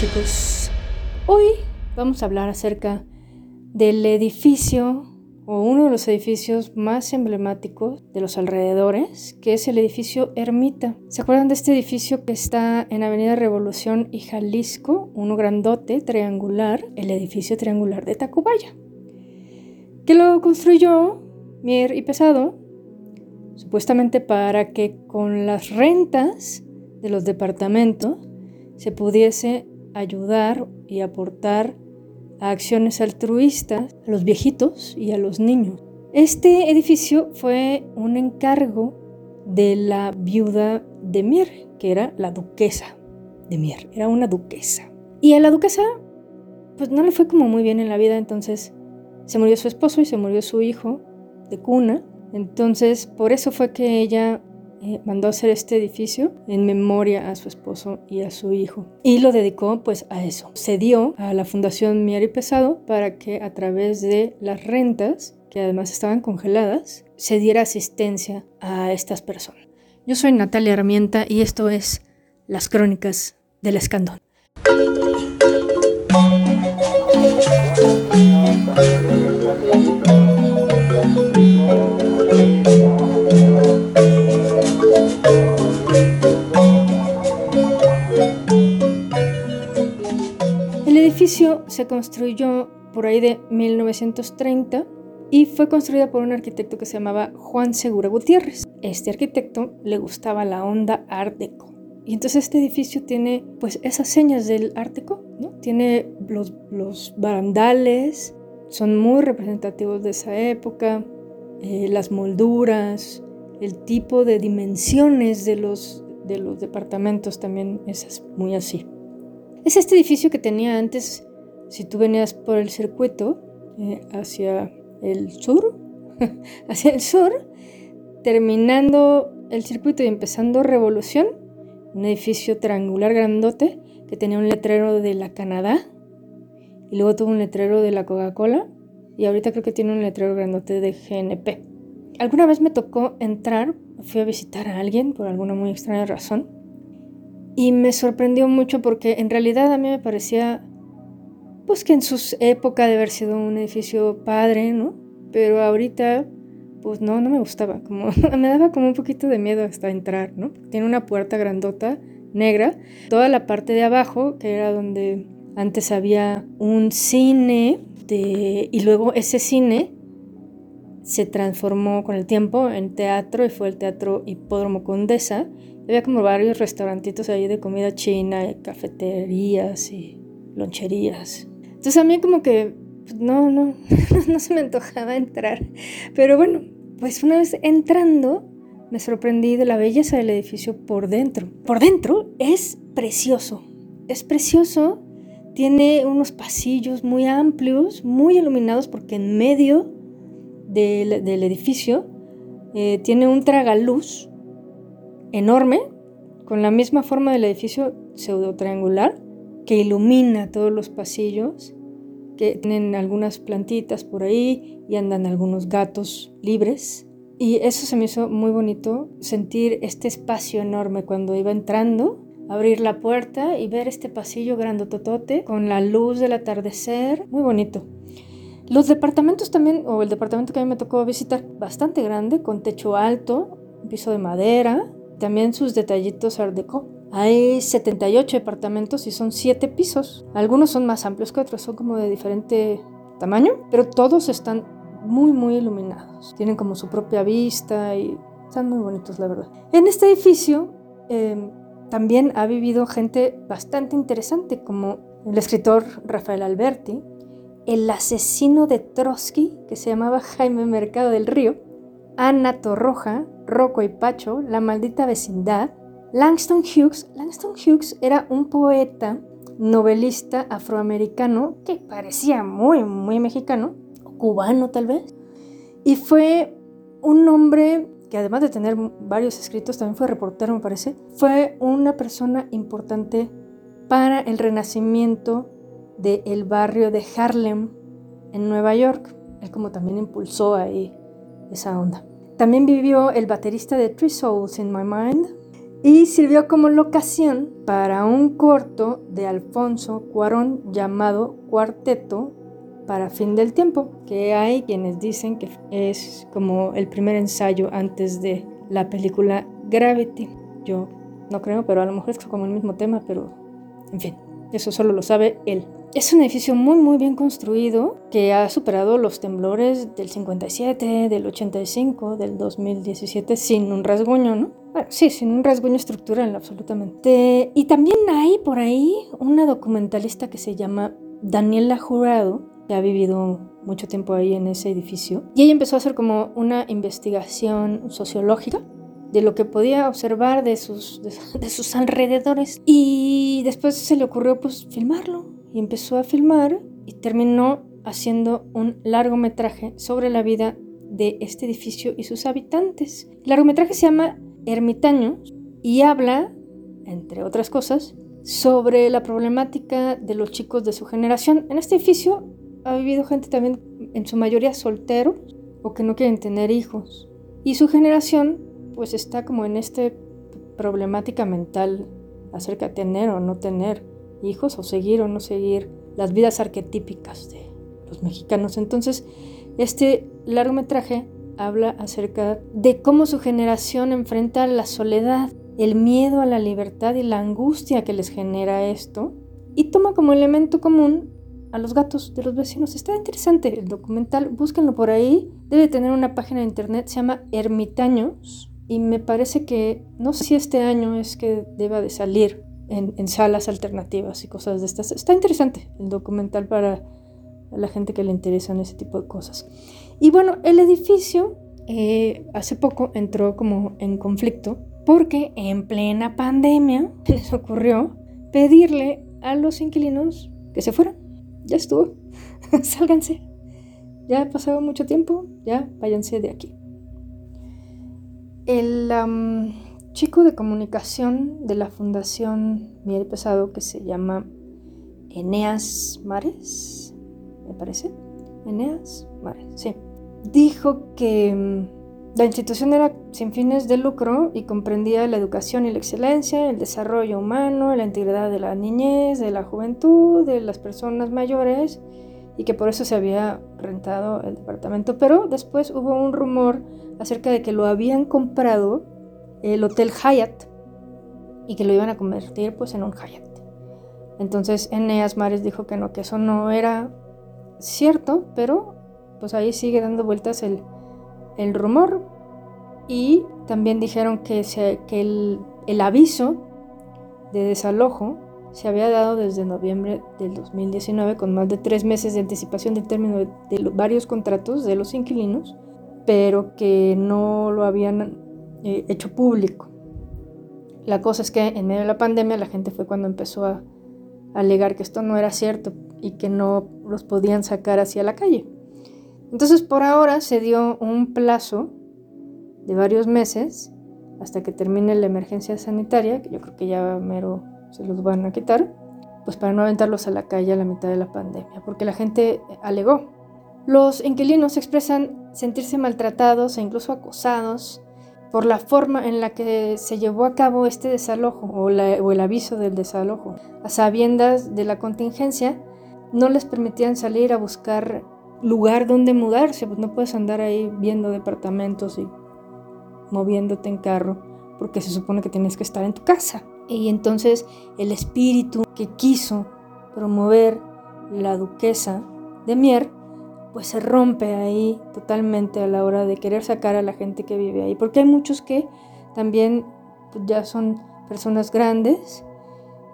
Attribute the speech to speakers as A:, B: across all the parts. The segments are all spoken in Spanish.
A: ¿qué tal chicos? Hoy vamos a hablar acerca del edificio o uno de los edificios más emblemáticos de los alrededores, que es el edificio Ermita. ¿Se acuerdan de este edificio que está en Avenida Revolución y Jalisco? Uno grandote, triangular, el edificio triangular de Tacubaya. Que lo construyó Mier y Pesado, supuestamente para que con las rentas de los departamentos se pudiese ayudar y aportar a acciones altruistas a los viejitos y a los niños. Este edificio fue un encargo de la viuda de Mier, que era la duquesa de Mier, era una duquesa. Y a la duquesa, pues no le fue como muy bien en la vida, entonces se murió su esposo y se murió su hijo de cuna. Entonces, por eso fue que ella eh, mandó hacer este edificio en memoria a su esposo y a su hijo. Y lo dedicó pues a eso. Se dio a la Fundación Mier y Pesado para que a través de las rentas, que además estaban congeladas, se diera asistencia a estas personas. Yo soy Natalia Herramienta y esto es Las Crónicas del Escandón. Edificio se construyó por ahí de 1930 y fue construida por un arquitecto que se llamaba Juan Segura Gutiérrez. Este arquitecto le gustaba la onda Art Deco. Y entonces este edificio tiene pues esas señas del Art Deco, ¿no? Tiene los, los barandales, son muy representativos de esa época, eh, las molduras, el tipo de dimensiones de los, de los departamentos también es muy así. Es este edificio que tenía antes, si tú venías por el circuito eh, hacia el sur, hacia el sur, terminando el circuito y empezando Revolución, un edificio triangular grandote que tenía un letrero de la Canadá y luego tuvo un letrero de la Coca-Cola y ahorita creo que tiene un letrero grandote de GNP. Alguna vez me tocó entrar, fui a visitar a alguien por alguna muy extraña razón y me sorprendió mucho porque en realidad a mí me parecía, pues que en su época de haber sido un edificio padre, ¿no? Pero ahorita, pues no, no me gustaba. Como, me daba como un poquito de miedo hasta entrar, ¿no? Tiene una puerta grandota, negra. Toda la parte de abajo, que era donde antes había un cine, de, y luego ese cine se transformó con el tiempo en teatro y fue el Teatro Hipódromo Condesa había como varios restaurantitos ahí de comida china, cafeterías y loncherías. Entonces a mí como que pues, no, no, no se me antojaba entrar. Pero bueno, pues una vez entrando me sorprendí de la belleza del edificio por dentro. Por dentro es precioso. Es precioso. Tiene unos pasillos muy amplios, muy iluminados porque en medio del, edificio eh, tiene un tragaluz enorme, con la misma forma del edificio pseudo triangular, que ilumina todos los pasillos, que tienen algunas plantitas por ahí y andan algunos gatos libres. Y eso se me hizo muy bonito, sentir este espacio enorme cuando iba entrando, abrir la puerta y ver este pasillo grandototote con la luz del atardecer, muy bonito. Los departamentos también, o el departamento que a mí me tocó visitar, bastante grande, con techo alto, piso de madera, también sus detallitos Art Deco. Hay 78 departamentos y son 7 pisos. Algunos son más amplios que otros, son como de diferente tamaño, pero todos están muy, muy iluminados. Tienen como su propia vista y están muy bonitos, la verdad. En este edificio em, también ha vivido gente bastante interesante, como el escritor Rafael Alberti, el asesino de Trotsky, que se llamaba Jaime Mercado del Río, Ana Torroja, Rocco y Pacho, La maldita vecindad, Langston Hughes. Langston Hughes era un poeta, novelista afroamericano que parecía muy, muy mexicano, o cubano tal vez, y fue un hombre que además de tener varios escritos, también fue reportero, me parece, fue una persona importante para el renacimiento del barrio de Harlem en Nueva York. Él como también impulsó ahí esa onda. También vivió el baterista de Three Souls in My Mind y sirvió como locación para un corto de Alfonso Cuarón llamado Cuarteto para Fin del Tiempo, que hay quienes dicen que es como el primer ensayo antes de la película Gravity. Yo no creo, pero a lo mejor es como el mismo tema, pero en fin, eso solo lo sabe él. Es un edificio muy muy bien construido que ha superado los temblores del 57, del 85, del 2017 sin un rasguño, ¿no? Bueno, sí, sin un rasguño estructural absolutamente. Y también hay por ahí una documentalista que se llama Daniela Jurado, que ha vivido mucho tiempo ahí en ese edificio. Y ella empezó a hacer como una investigación sociológica de lo que podía observar de sus, de, sus alrededores. Y después se le ocurrió pues filmarlo. Y empezó a filmar y terminó haciendo un largometraje sobre la vida de este edificio y sus habitantes. El largometraje se llama Ermitaños y habla, entre otras cosas, sobre la problemática de los chicos de su generación. En este edificio ha vivido gente también, en su mayoría solteros o que no quieren tener hijos. Y su generación pues está como en esta problemática mental acerca de tener o no tener hijos o seguir o no seguir las vidas arquetípicas de los mexicanos. Entonces, este largometraje habla acerca de cómo su generación enfrenta la soledad, el miedo a la libertad y la angustia que les genera esto, y toma como elemento común a los gatos de los vecinos. Está interesante el documental, búsquenlo por ahí. Debe tener una página de internet, se llama Ermitaños y me parece que, no sé si este año es que deba de salir en, salas alternativas y cosas de estas. Está interesante el documental para la gente que le interesan ese tipo de cosas. Y bueno, el edificio eh, hace poco entró como en conflicto porque en plena pandemia les ocurrió pedirle a los inquilinos que se fueran. Ya estuvo, sálganse. Ya ha pasado mucho tiempo, ya váyanse de aquí. El chico de comunicación de la Fundación Miel Pesado, que se llama Eneas Mares, me parece. Eneas Mares, sí. Dijo que mm, la institución era sin fines de lucro y comprendía la educación y la excelencia, el desarrollo humano, la integridad de la niñez, de la juventud, de las personas mayores y que por eso se había rentado el departamento. Pero después hubo un rumor acerca de que lo habían comprado el Hotel Hyatt y que lo iban a convertir pues en un Hyatt. Entonces Eneas Mares dijo que no, que eso no era cierto, pero pues ahí sigue dando vueltas el, rumor y también dijeron que, se, que el, el aviso de desalojo se había dado desde noviembre del 2019 con más de tres meses de anticipación del término de, varios contratos de los inquilinos, pero que no lo habían eh, hecho público. La cosa es que en medio de la pandemia la gente fue cuando empezó a, a alegar que esto no era cierto y que no los podían sacar hacia la calle. Entonces por ahora se dio un plazo de varios meses hasta que termine la emergencia sanitaria, que yo creo que ya mero se los van a quitar, pues para no aventarlos a la calle a la mitad de la pandemia, porque la gente alegó. Los inquilinos expresan sentirse maltratados e incluso acosados por la forma en la que se llevó a cabo este desalojo o, o el aviso del desalojo. A sabiendas de la contingencia, no les permitían salir a buscar lugar donde mudarse, pues no puedes andar ahí viendo departamentos y moviéndote en carro, porque se supone que tienes que estar en tu casa. Y entonces el espíritu que quiso promover la duquesa de Mier, pues se rompe ahí totalmente a la hora de querer sacar a la gente que vive ahí. Porque hay muchos que también pues, ya son personas grandes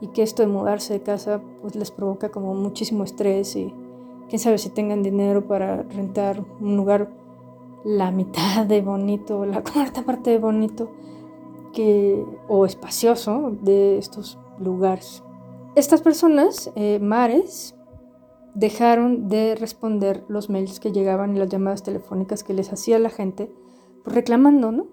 A: y que esto de mudarse de casa pues les provoca como muchísimo estrés y quién sabe si tengan dinero para rentar un lugar la mitad de bonito, la cuarta parte de bonito o espacioso de estos lugares. Estas personas, eh, mares, dejaron de responder los mails que llegaban y las llamadas telefónicas que les hacía la gente pues, reclamando ¿no?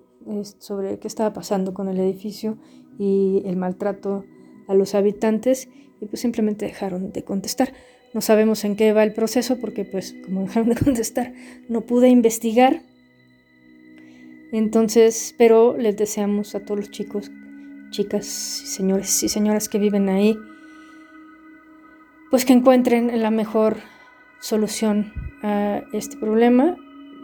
A: sobre qué estaba pasando con el edificio y el maltrato a los habitantes y pues simplemente dejaron de contestar. No sabemos en qué va el proceso porque pues como dejaron de contestar no pude investigar entonces, pero les deseamos a todos los chicos chicas señores y señoras que viven ahí, pues que encuentren la mejor solución a este problema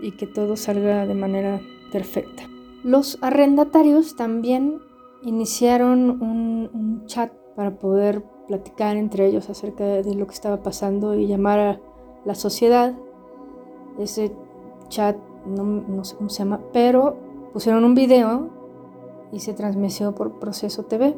A: y que todo salga de manera perfecta. Los arrendatarios también iniciaron un, chat para poder platicar entre ellos acerca de lo que estaba pasando y llamar a la sociedad. Ese chat, no, no sé cómo se llama, pero pusieron un video y se transmitió por Proceso TV.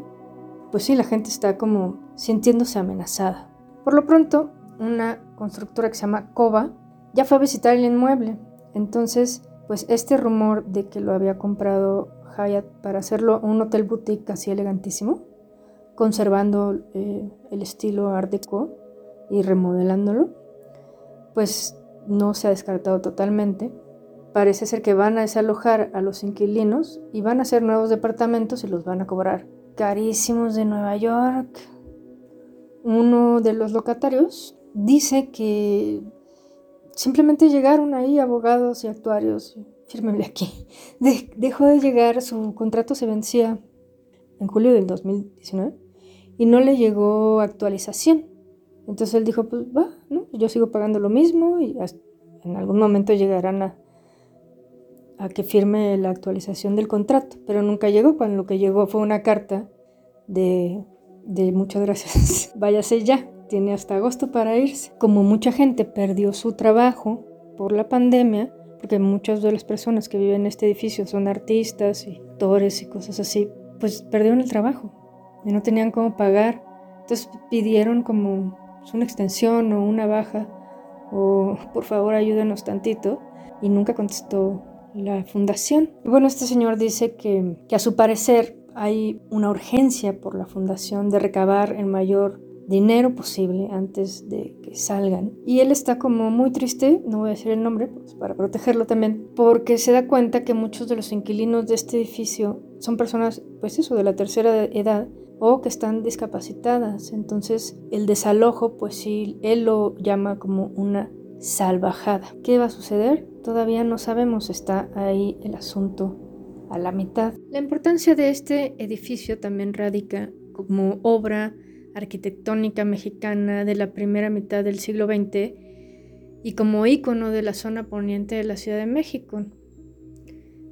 A: Pues sí, la gente está como sintiéndose amenazada. Por lo pronto, una constructora que se llama Cova ya fue a visitar el inmueble. Entonces, pues este rumor de que lo había comprado Hyatt para hacerlo un hotel boutique así elegantísimo, conservando eh, el estilo Art Deco y remodelándolo, pues no se ha descartado totalmente. Parece ser que van a desalojar a los inquilinos y van a hacer nuevos departamentos y los van a cobrar carísimos de Nueva York. Uno de los locatarios dice que simplemente llegaron ahí abogados y actuarios, fírmele aquí. dejó de llegar, su contrato se vencía en julio del 2019 y no le llegó actualización. Entonces él dijo, pues va, ¿no? yo sigo pagando lo mismo y en algún momento llegarán a, a que firme la actualización del contrato, pero nunca llegó, cuando lo que llegó fue una carta de, de muchas gracias, váyase ya, tiene hasta agosto para irse. Como mucha gente perdió su trabajo por la pandemia, porque muchas de las personas que viven en este edificio son artistas y actores y cosas así, pues perdieron el trabajo y no tenían cómo pagar. Entonces pidieron como una extensión o una baja o por favor ayúdenos tantito y nunca contestó la fundación. Y bueno, este señor dice que, que a su parecer hay una urgencia por la fundación de recabar el mayor dinero posible antes de que salgan. Y él está como muy triste, no voy a decir el nombre pues, para protegerlo también, porque se da cuenta que muchos de los inquilinos de este edificio son personas, pues eso, de la tercera edad o que están discapacitadas. Entonces el desalojo, pues sí, él lo llama como una salvajada. ¿Qué va a suceder? Todavía no sabemos, está ahí el asunto a la mitad. La importancia de este edificio también radica como obra arquitectónica mexicana de la primera mitad del siglo XX y como ícono de la zona poniente de la Ciudad de México.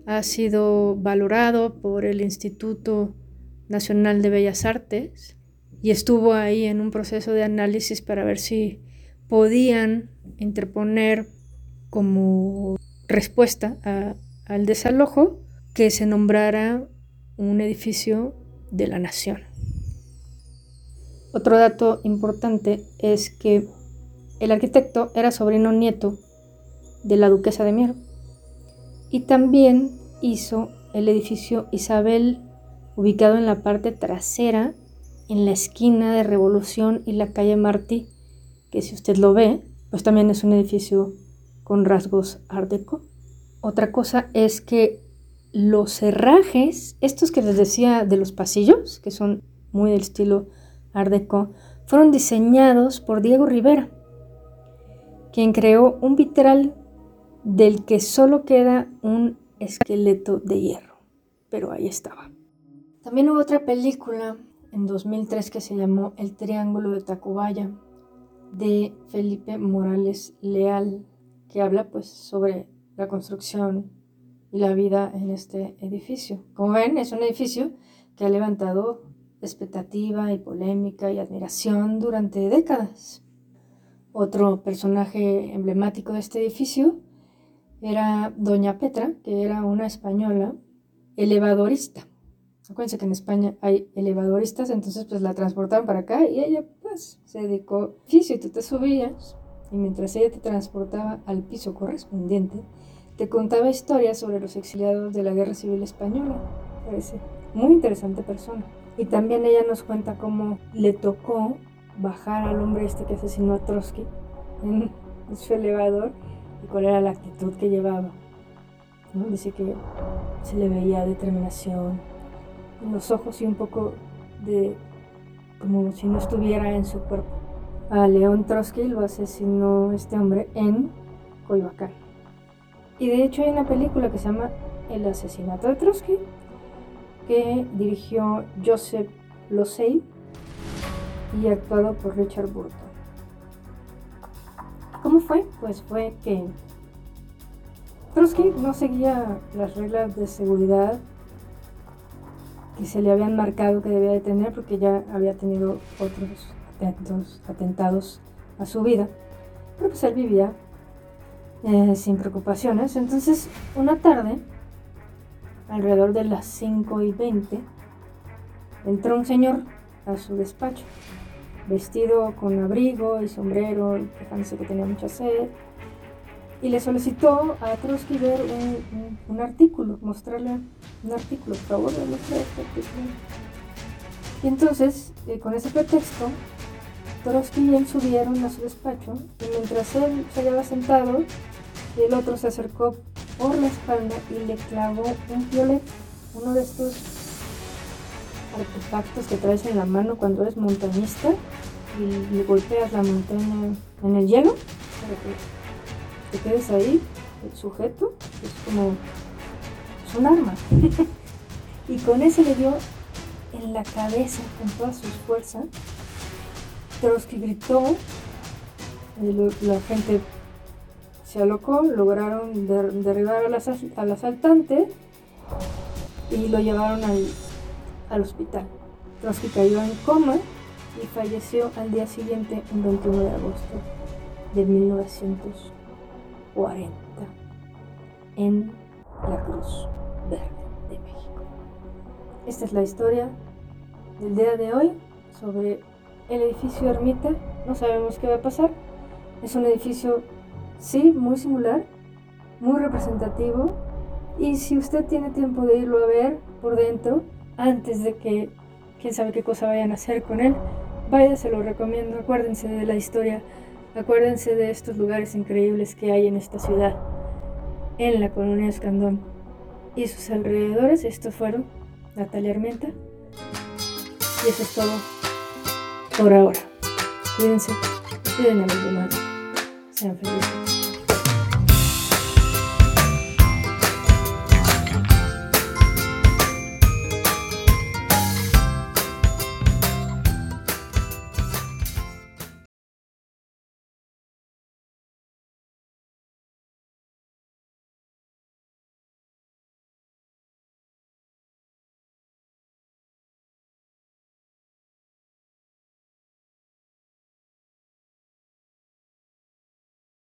A: Ha sido valorado por el Instituto Nacional de Bellas Artes y estuvo ahí en un proceso de análisis para ver si podían interponer como respuesta al desalojo que se nombrara un edificio de la nación. Otro dato importante es que el arquitecto era sobrino nieto de la duquesa de Mier y también hizo el edificio Isabel ubicado en la parte trasera en la esquina de Revolución y la calle Martí, que si usted lo ve, pues también es un edificio con rasgos art deco. Otra cosa es que los herrajes, estos que les decía de los pasillos, que son muy del estilo Art Deco, fueron diseñados por Diego Rivera, quien creó un vitral del que solo queda un esqueleto de hierro. Pero ahí estaba. También hubo otra película en 2003 que se llamó El Triángulo de Tacubaya, de Felipe Morales Leal, que habla pues sobre la construcción y la vida en este edificio. Como ven, es un edificio que ha levantado expectativa y polémica y admiración durante décadas. Otro personaje emblemático de este edificio era Doña Petra, que era una española elevadorista. Acuérdense que en España hay elevadoristas, entonces pues la transportaron para acá y ella pues se dedicó al edificio y tú te subías y mientras ella te transportaba al piso correspondiente, te contaba historias sobre los exiliados de la Guerra Civil Española. Parece muy interesante persona. Y también ella nos cuenta cómo le tocó bajar al hombre este que asesinó a Trotsky en su elevador y cuál era la actitud que llevaba. Dice que se le veía determinación en los ojos y un poco de como si no estuviera en su cuerpo. A León Trotsky lo asesinó este hombre en Coyoacán. Y de hecho hay una película que se llama El asesinato de Trotsky, que dirigió Joseph Losey y actuado por Richard Burton. ¿Cómo fue? Pues fue que Trotsky no seguía las reglas de seguridad que se le habían marcado que debía de tener porque ya había tenido otros atentados a su vida. Pero pues él vivía eh, sin preocupaciones. Entonces, una tarde, alrededor de las 5 y 20, entró un señor a su despacho, vestido con abrigo y sombrero, dejándose que tenía mucha sed, y le solicitó a Trotsky ver un, artículo, mostrarle un artículo, por favor, mostrar este artículo. Y entonces, eh, con ese pretexto, Trotsky y él subieron a su despacho y mientras él se hallaba sentado, el otro se acercó por la espalda y le clavó un piolet, uno de estos artefactos que traes en la mano cuando eres montañista y le golpeas la montaña en el hielo te quedes ahí, el sujeto, es como es un arma. y con ese le dio en la cabeza con todas sus fuerzas Trotsky gritó, la gente se alocó, lograron derribar al, asaltante y lo llevaron al, hospital. Trotsky cayó en coma y falleció al día siguiente, el 21 de agosto de 1940, en la Cruz Verde de México. Esta es la historia del día de hoy sobre el edificio Ermita, no sabemos qué va a pasar. Es un edificio, sí, muy singular, muy representativo. Y si usted tiene tiempo de irlo a ver por dentro, antes de que quién sabe qué cosa vayan a hacer con él, vaya, se lo recomiendo. Acuérdense de la historia, acuérdense de estos lugares increíbles que hay en esta ciudad, en la colonia Escandón y sus alrededores. Estos fueron Natalia Armenta. Y eso es todo por ahora. Cuídense, cuiden a los demás, sean felices.